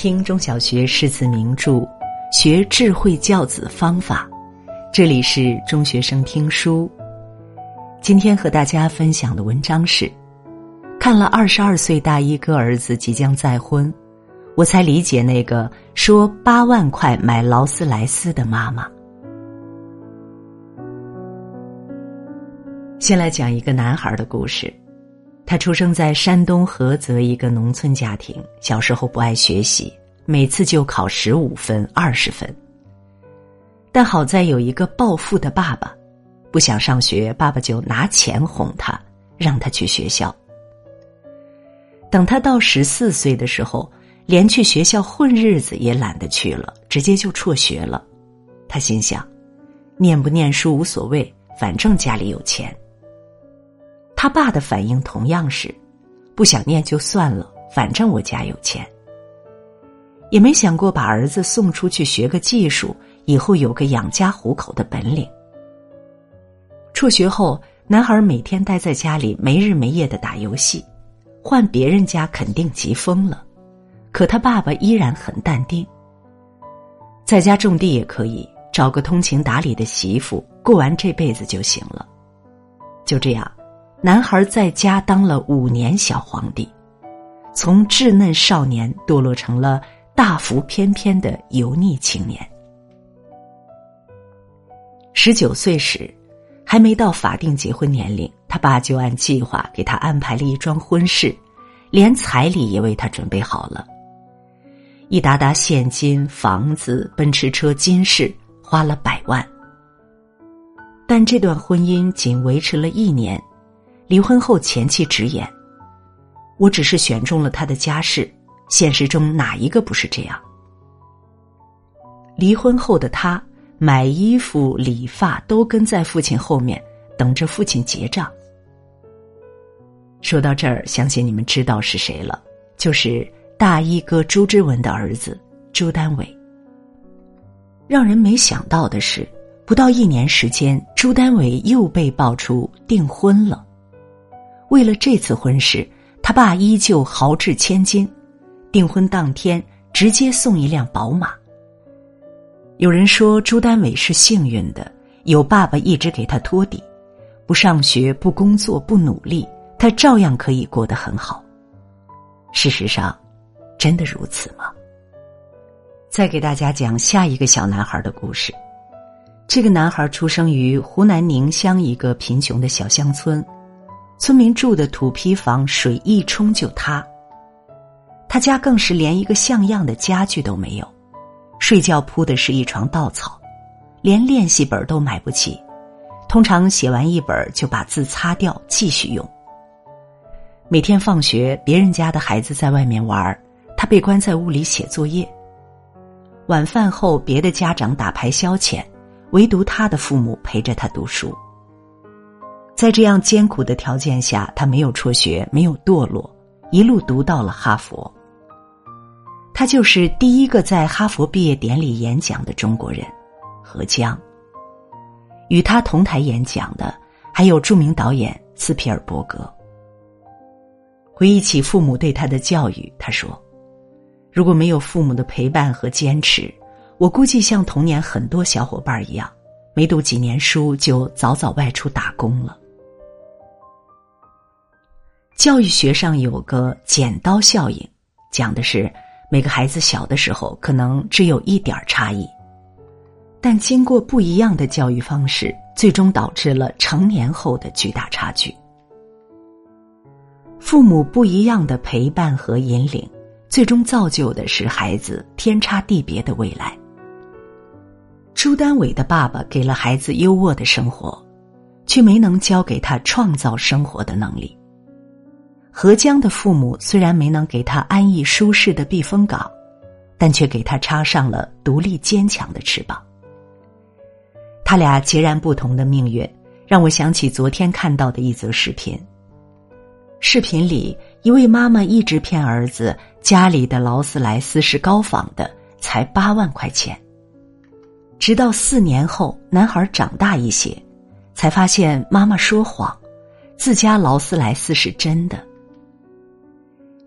听中小学诗词名著，学智慧教子方法。这里是中学生听书。今天和大家分享的文章是：看了二十二岁大一哥儿子即将再婚，我才理解那个说八万块买劳斯莱斯的妈妈。先来讲一个男孩的故事。他出生在山东菏泽一个农村家庭，小时候不爱学习，每次就考十五分、二十分。但好在有一个暴富的爸爸，不想上学，爸爸就拿钱哄他，让他去学校。等他到十四岁的时候，连去学校混日子也懒得去了，直接就辍学了。他心想，念不念书无所谓，反正家里有钱。他爸的反应同样是，不想念就算了，反正我家有钱。也没想过把儿子送出去学个技术，以后有个养家糊口的本领。辍学后，男孩每天待在家里，没日没夜的打游戏，换别人家肯定急疯了，可他爸爸依然很淡定。在家种地也可以，找个通情达理的媳妇，过完这辈子就行了。就这样。男孩在家当了五年小皇帝，从稚嫩少年堕落成了大腹翩翩的油腻青年。十九岁时，还没到法定结婚年龄，他爸就按计划给他安排了一桩婚事，连彩礼也为他准备好了，一沓沓现金、房子、奔驰车、金饰，花了百万。但这段婚姻仅维持了一年。离婚后，前妻直言：“我只是选中了他的家世，现实中哪一个不是这样？”离婚后的他买衣服、理发都跟在父亲后面，等着父亲结账。说到这儿，相信你们知道是谁了，就是大衣哥朱之文的儿子朱丹伟。让人没想到的是，不到一年时间，朱丹伟又被爆出订婚了。为了这次婚事，他爸依旧豪掷千金，订婚当天直接送一辆宝马。有人说朱丹伟是幸运的，有爸爸一直给他托底，不上学、不工作、不努力，他照样可以过得很好。事实上，真的如此吗？再给大家讲下一个小男孩的故事。这个男孩出生于湖南宁乡一个贫穷的小乡村。村民住的土坯房，水一冲就塌。他家更是连一个像样的家具都没有，睡觉铺的是一床稻草，连练习本都买不起。通常写完一本就把字擦掉，继续用。每天放学，别人家的孩子在外面玩，他被关在屋里写作业。晚饭后，别的家长打牌消遣，唯独他的父母陪着他读书。在这样艰苦的条件下，他没有辍学，没有堕落，一路读到了哈佛。他就是第一个在哈佛毕业典礼演讲的中国人，何江。与他同台演讲的还有著名导演斯皮尔伯格。回忆起父母对他的教育，他说：“如果没有父母的陪伴和坚持，我估计像童年很多小伙伴一样，没读几年书就早早外出打工了。”教育学上有个剪刀效应，讲的是每个孩子小的时候可能只有一点差异，但经过不一样的教育方式，最终导致了成年后的巨大差距。父母不一样的陪伴和引领，最终造就的是孩子天差地别的未来。朱丹伟的爸爸给了孩子优渥的生活，却没能教给他创造生活的能力。何江的父母虽然没能给他安逸舒适的避风港，但却给他插上了独立坚强的翅膀。他俩截然不同的命运，让我想起昨天看到的一则视频。视频里，一位妈妈一直骗儿子，家里的劳斯莱斯是高仿的，才八万块钱。直到四年后，男孩长大一些，才发现妈妈说谎，自家劳斯莱斯是真的。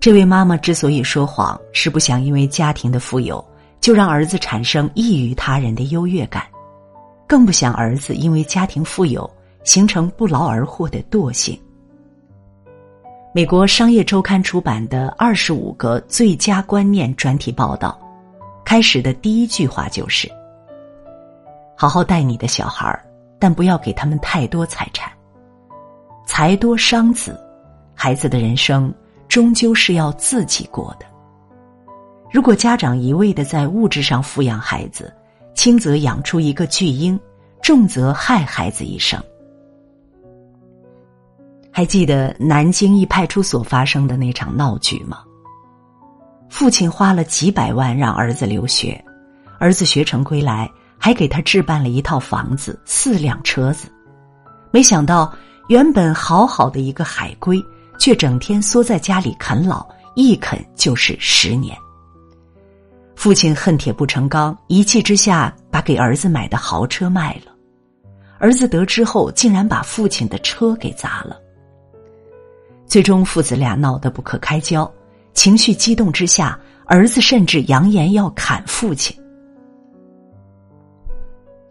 这位妈妈之所以说谎，是不想因为家庭的富有就让儿子产生异于他人的优越感，更不想儿子因为家庭富有形成不劳而获的惰性。美国商业周刊出版的《二十五个最佳观念》专题报道，开始的第一句话就是：“好好带你的小孩儿，但不要给他们太多财产。财多伤子，孩子的人生。”终究是要自己过的。如果家长一味的在物质上抚养孩子，轻则养出一个巨婴，重则害孩子一生。还记得南京一派出所发生的那场闹剧吗？父亲花了几百万让儿子留学，儿子学成归来，还给他置办了一套房子、四辆车子，没想到原本好好的一个海归。却整天缩在家里啃老，一啃就是十年。父亲恨铁不成钢，一气之下把给儿子买的豪车卖了。儿子得知后，竟然把父亲的车给砸了。最终，父子俩闹得不可开交，情绪激动之下，儿子甚至扬言要砍父亲。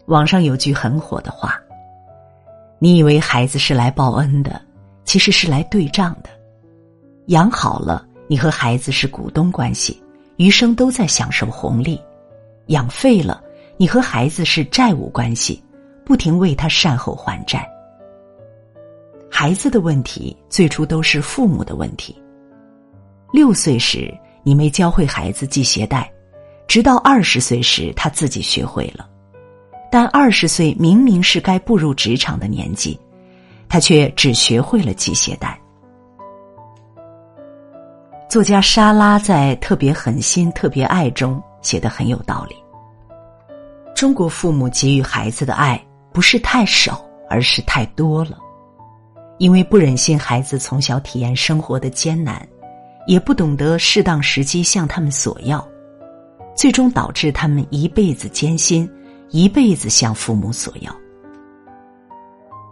网上有句很火的话：“你以为孩子是来报恩的？”其实是来对账的，养好了，你和孩子是股东关系，余生都在享受红利；养废了，你和孩子是债务关系，不停为他善后还债。孩子的问题最初都是父母的问题。六岁时你没教会孩子系鞋带，直到二十岁时他自己学会了，但二十岁明明是该步入职场的年纪。他却只学会了系鞋带。作家莎拉在《特别狠心特别爱》中写的很有道理。中国父母给予孩子的爱不是太少，而是太多了，因为不忍心孩子从小体验生活的艰难，也不懂得适当时机向他们索要，最终导致他们一辈子艰辛，一辈子向父母索要。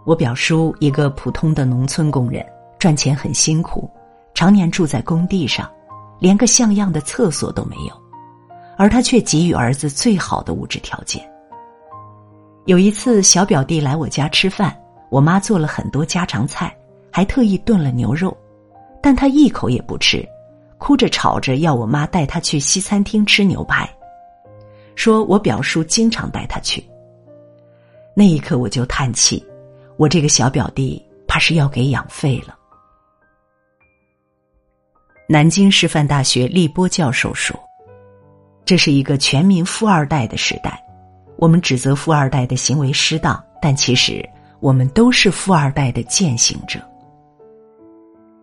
我表叔一个普通的农村工人，赚钱很辛苦，常年住在工地上，连个像样的厕所都没有，而他却给予儿子最好的物质条件。有一次，小表弟来我家吃饭，我妈做了很多家常菜，还特意炖了牛肉，但他一口也不吃，哭着吵着要我妈带他去西餐厅吃牛排，说我表叔经常带他去。那一刻，我就叹气。我这个小表弟怕是要给养废了。南京师范大学立波教授说：“这是一个全民富二代的时代，我们指责富二代的行为失当，但其实我们都是富二代的践行者。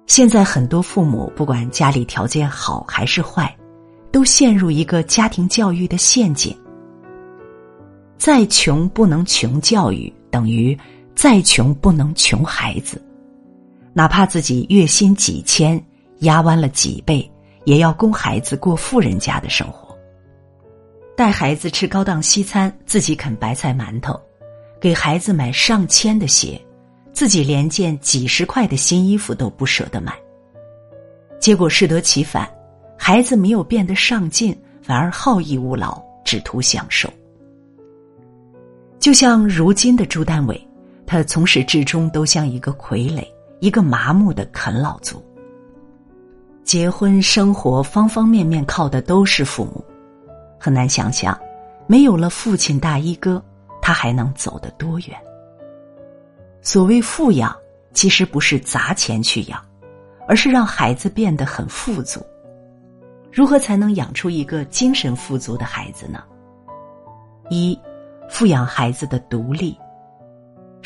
现在很多父母不管家里条件好还是坏，都陷入一个家庭教育的陷阱：再穷不能穷教育，等于。”再穷不能穷孩子，哪怕自己月薪几千，压弯了几倍，也要供孩子过富人家的生活。带孩子吃高档西餐，自己啃白菜馒头；给孩子买上千的鞋，自己连件几十块的新衣服都不舍得买。结果适得其反，孩子没有变得上进，反而好逸恶劳，只图享受。就像如今的朱丹伟。他从始至终都像一个傀儡，一个麻木的啃老族。结婚生活方方面面靠的都是父母，很难想象，没有了父亲大衣哥，他还能走得多远？所谓富养，其实不是砸钱去养，而是让孩子变得很富足。如何才能养出一个精神富足的孩子呢？一，富养孩子的独立。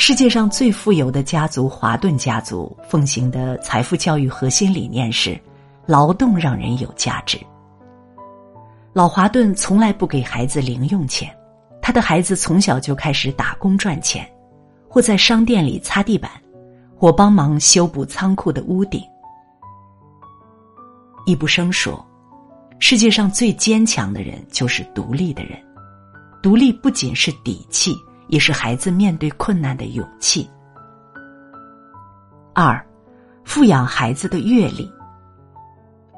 世界上最富有的家族华顿家族奉行的财富教育核心理念是：劳动让人有价值。老华顿从来不给孩子零用钱，他的孩子从小就开始打工赚钱，或在商店里擦地板，或帮忙修补仓库的屋顶。易卜生说：“世界上最坚强的人就是独立的人，独立不仅是底气。”也是孩子面对困难的勇气。二，富养孩子的阅历。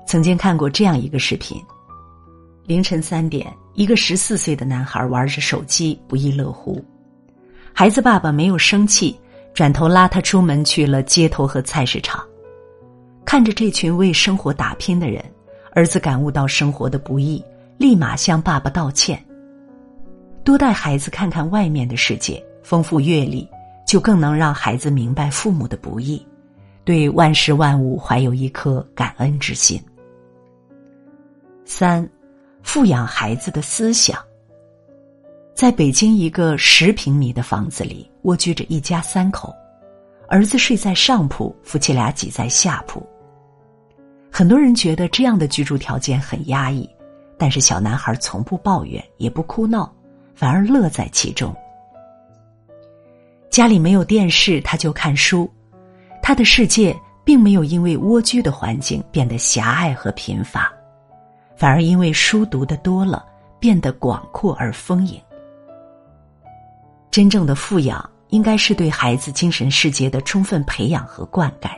曾经看过这样一个视频：凌晨三点，一个十四岁的男孩玩着手机，不亦乐乎。孩子爸爸没有生气，转头拉他出门去了街头和菜市场。看着这群为生活打拼的人，儿子感悟到生活的不易，立马向爸爸道歉。多带孩子看看外面的世界，丰富阅历，就更能让孩子明白父母的不易，对万事万物怀有一颗感恩之心。三，富养孩子的思想。在北京一个十平米的房子里，蜗居着一家三口，儿子睡在上铺，夫妻俩挤在下铺。很多人觉得这样的居住条件很压抑，但是小男孩从不抱怨，也不哭闹，反而乐在其中。家里没有电视，他就看书，他的世界并没有因为蜗居的环境变得狭隘和贫乏，反而因为书读的多了，变得广阔而丰盈。真正的富养，应该是对孩子精神世界的充分培养和灌溉，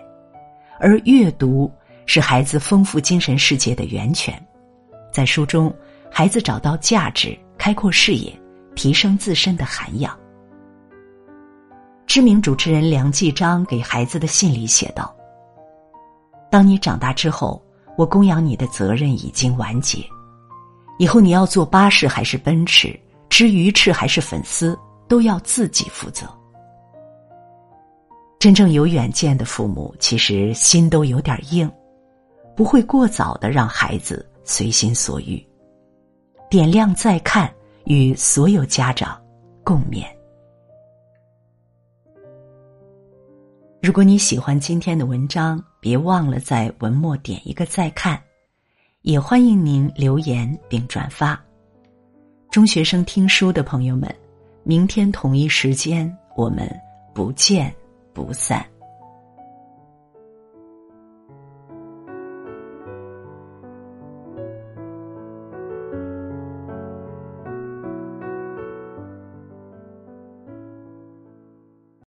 而阅读。是孩子丰富精神世界的源泉，在书中，孩子找到价值，开阔视野，提升自身的涵养。知名主持人梁继章给孩子的信里写道：“当你长大之后，我供养你的责任已经完结，以后你要坐巴士还是奔驰，吃鱼翅还是粉丝，都要自己负责。”真正有远见的父母，其实心都有点硬。不会过早的让孩子随心所欲，点亮再看，与所有家长共勉。如果你喜欢今天的文章，别忘了在文末点一个再看，也欢迎您留言并转发。中学生听书的朋友们，明天同一时间我们不见不散。